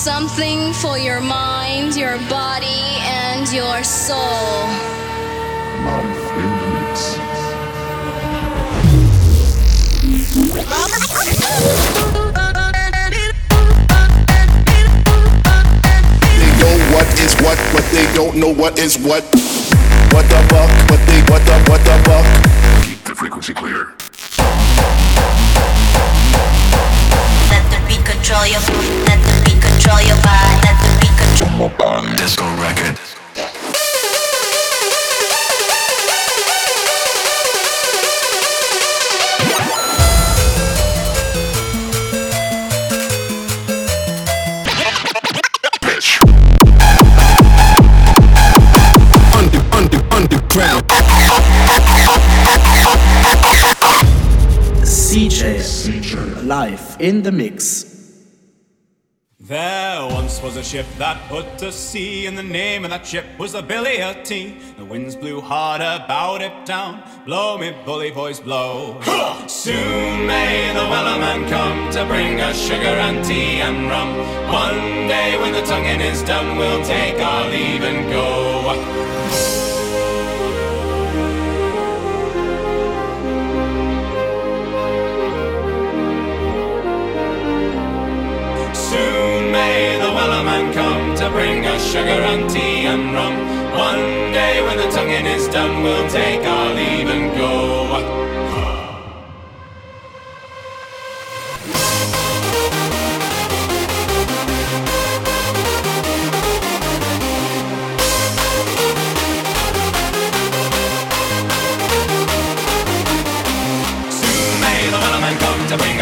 something for your mind, your body, and your soul. Life in the. They know what is what, but they don't know what is what. What the fuck? What they what the what the fuck? Keep the frequency clear. Let the beat control your Let the beat control your body. Let the beat control Disco record. Pitch. Under under underground. CJ live in the mix. There once was a ship that put to sea, and the name of that ship was the Billy Tea. The winds blew hard about it down. Blow me, bully boys, blow. Soon may the wellerman come to bring us sugar and tea and rum. One day when the tonguing is done, we'll take our leave and go. May the wellerman come to bring us sugar and tea and rum. One day when the tonguing is done, we'll take our leave and go.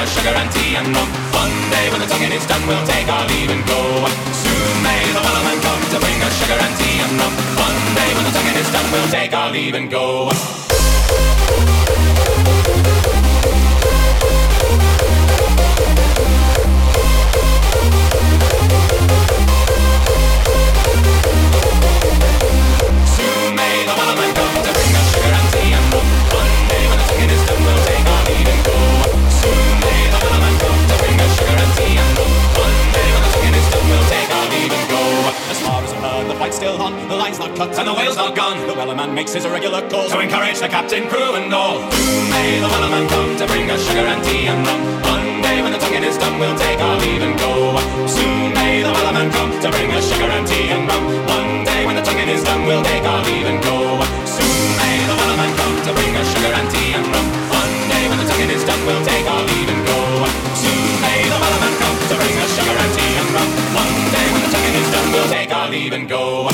Sugar and tea and rum. One day when the tonguing is done, we'll take our leave and go. Soon may the wellerman come to bring us sugar and tea and rum. One day when the tonguing is done, we'll take our leave and go. On, the line's not cut, and the whale's not gone. The wellerman makes his irregular calls to encourage the captain, crew, and all. Soon may the wellerman come to bring us sugar and tea and rum. One day when the tonguing is done, we'll take our leave and go. Soon may the wellerman come to bring us sugar and tea and rum. One day when the tonguing is done, we'll take our leave and go. Soon may the wellerman come to bring us sugar and tea and rum. One day when the tonguing is done, we'll take our leave and go. And go.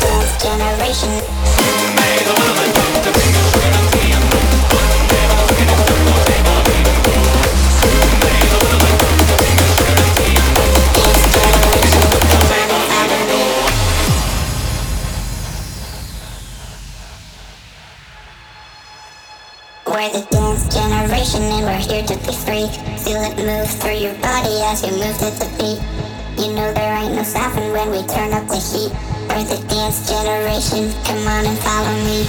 Dance generation. To be free. Feel it move through your body as you move to the beat. You know there ain't no stopping when we turn up the heat. We're the dance generation. Come on and follow me.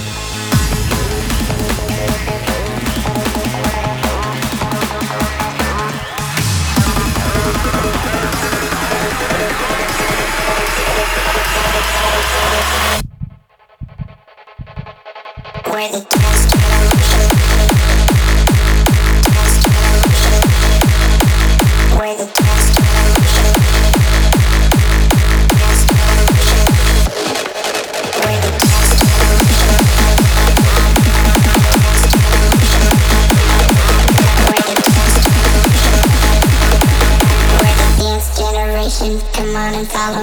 We're the dance generation. Come on and follow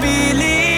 believe?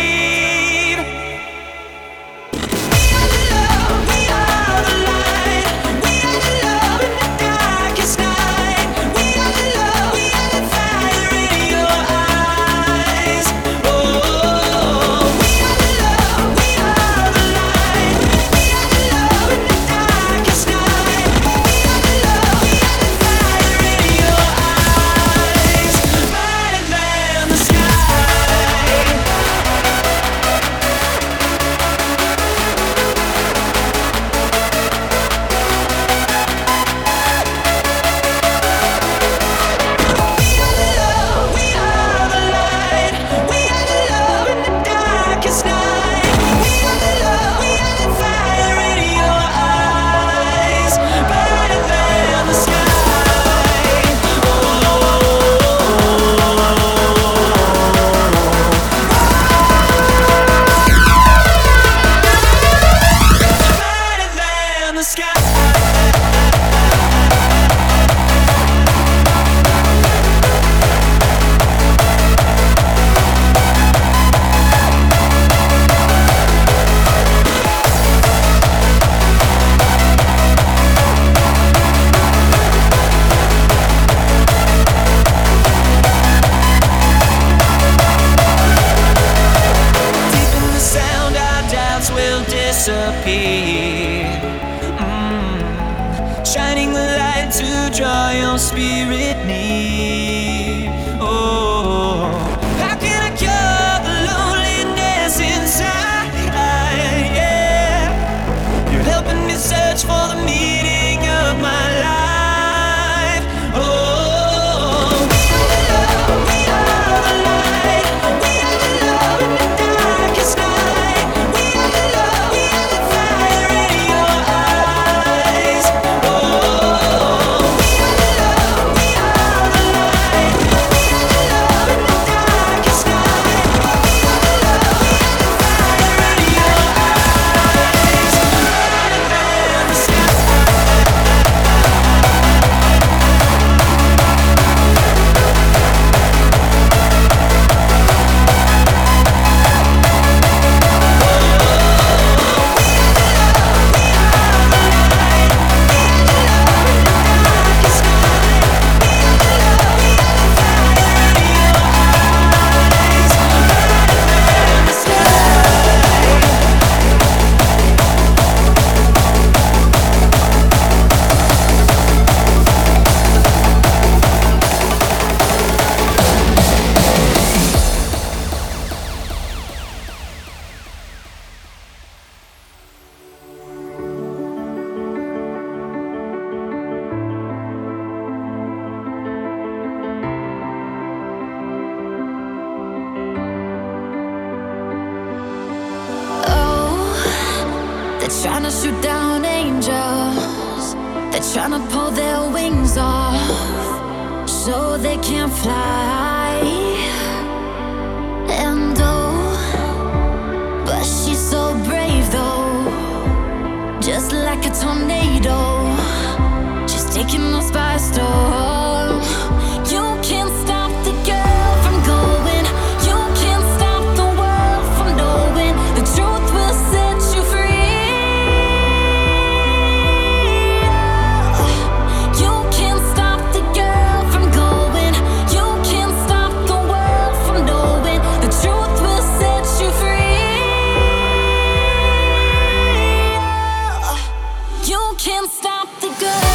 good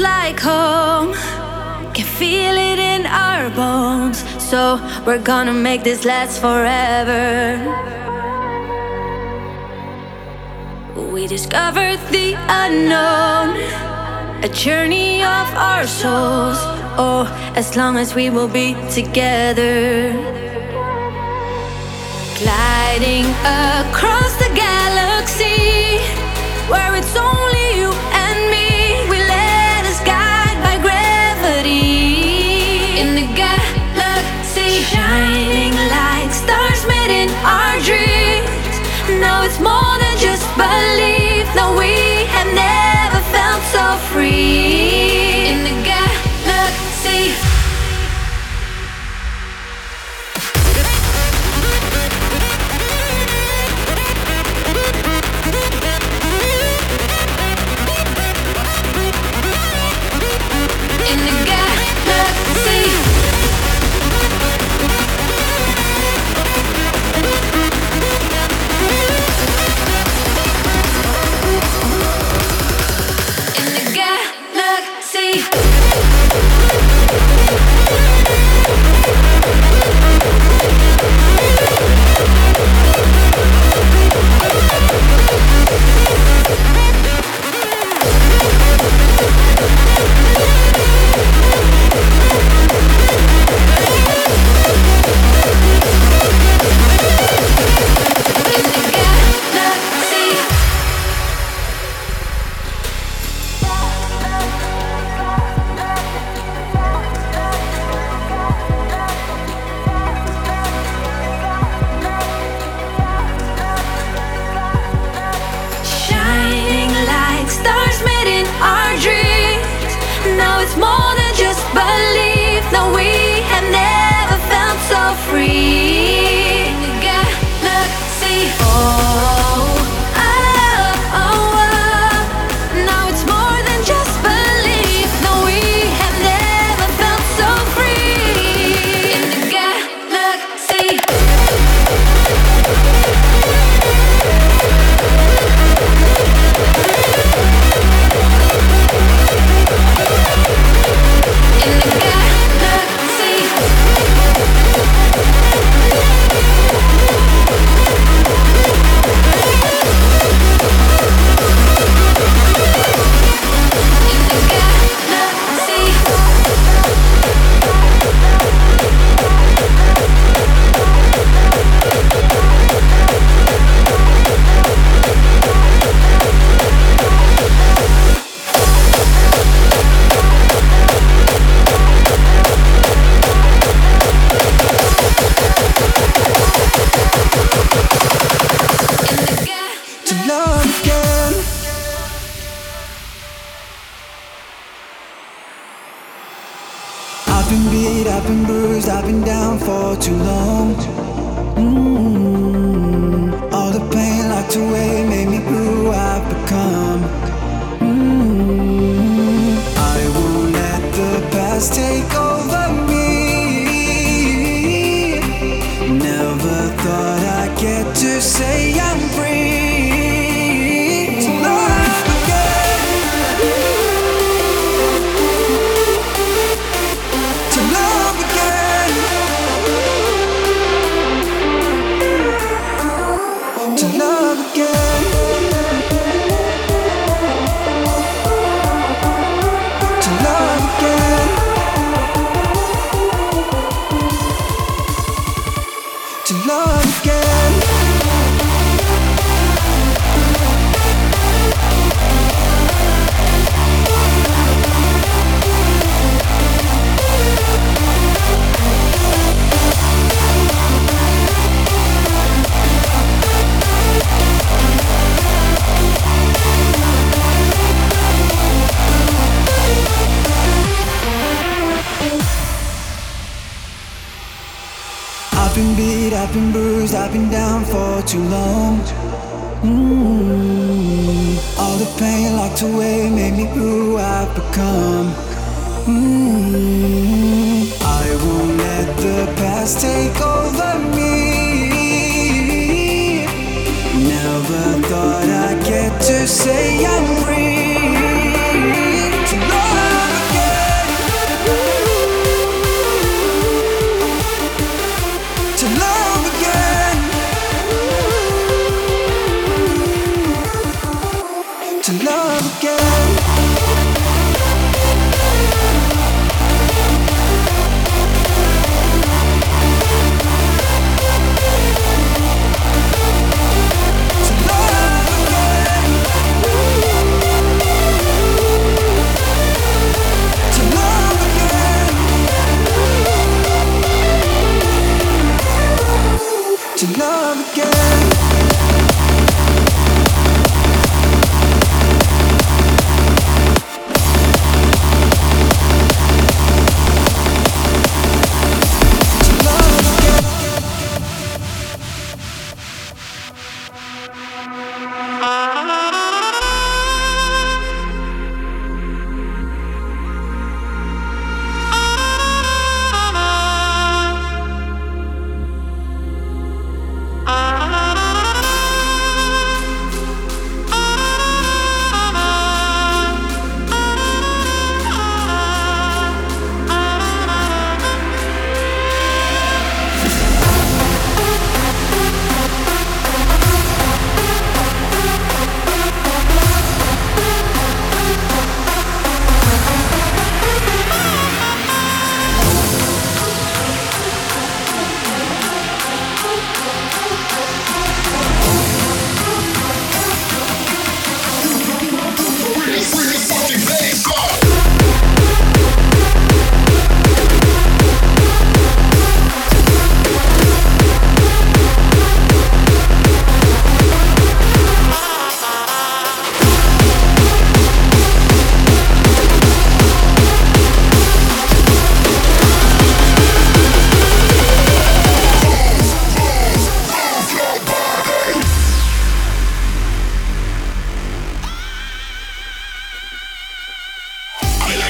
like home. Can feel it in our bones. So we're gonna make this last forever. We discovered the unknown, a journey of our souls. Oh, as long as we will be together. Gliding across the galaxy, where it's only now it's more than just belief. No, we have never felt so free. I've been bruised, I've been down for too long. Mm-hmm. I've been bruised, I've been down for too long. Mm-hmm. All the pain locked away made me who I've become. Mm-hmm. I won't let the past take to love again.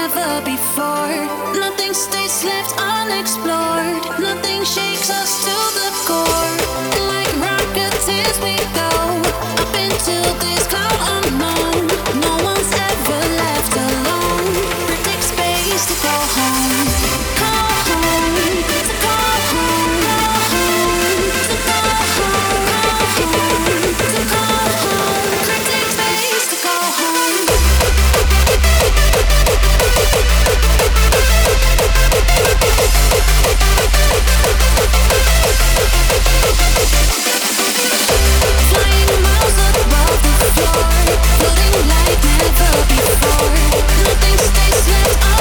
Never before. Nothing stays left unexplored, nothing shakes stays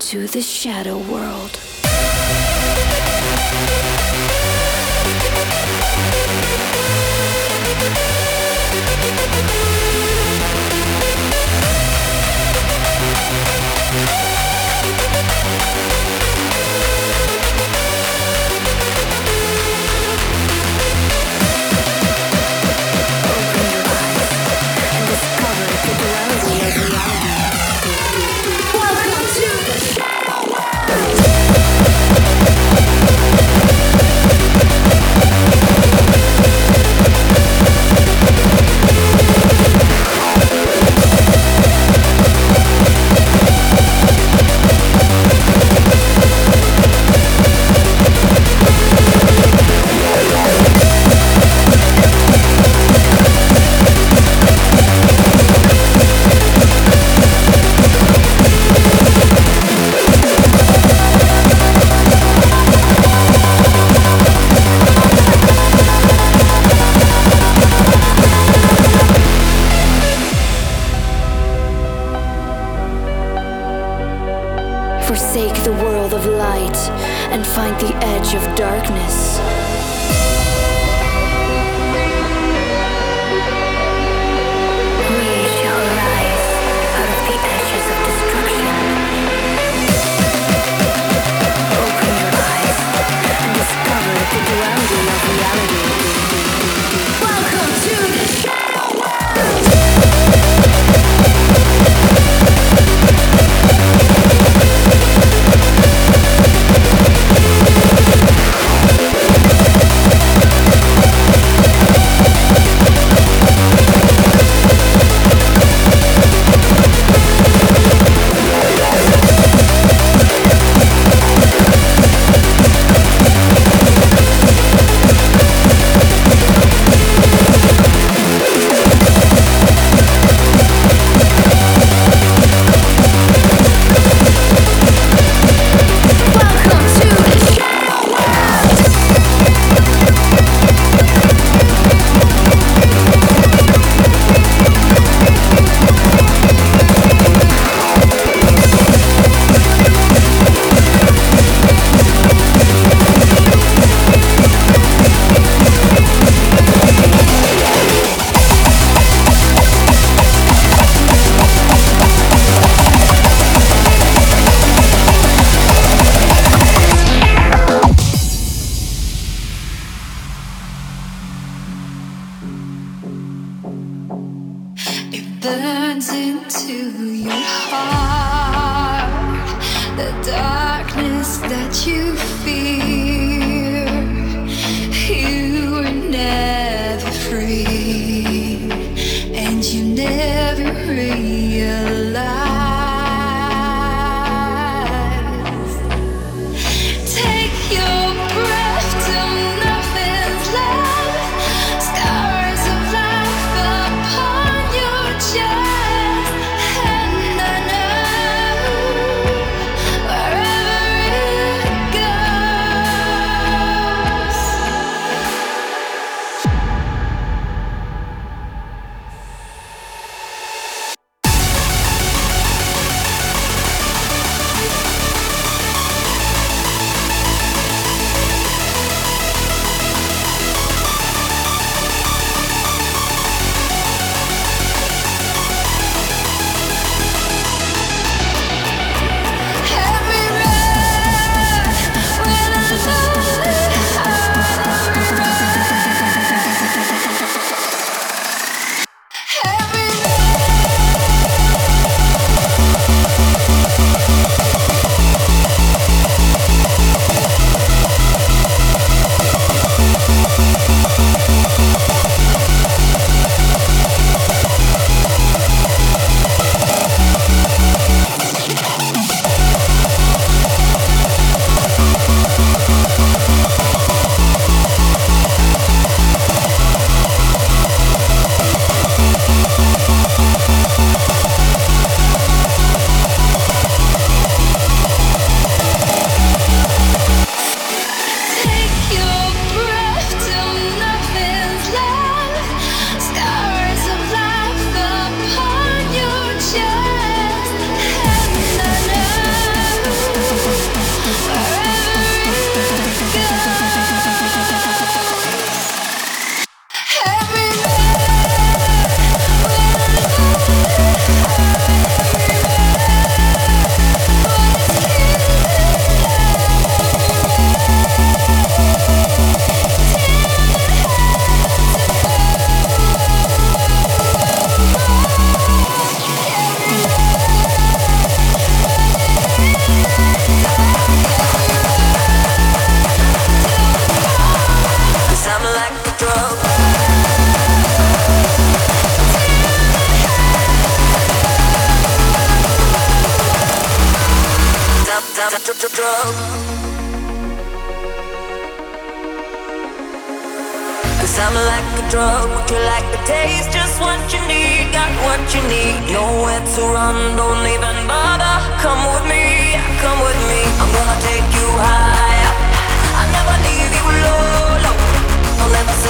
into the shadow world.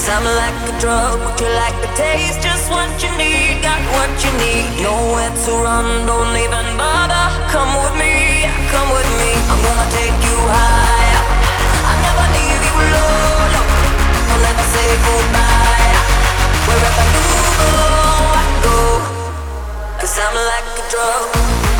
Cause I'm like a drug, would you like the taste? Just what you need, got what you need. Nowhere to run, don't even bother. Come with me, come with me. I'm gonna take you higher. I'll never leave you low. I'll never say goodbye. Wherever you go, I go. Cause I'm like a drug.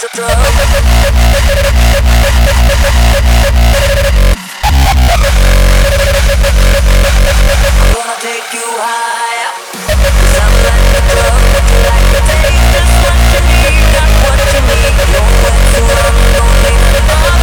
what you need, got what you need. Nowhere to run, don't even bother. Come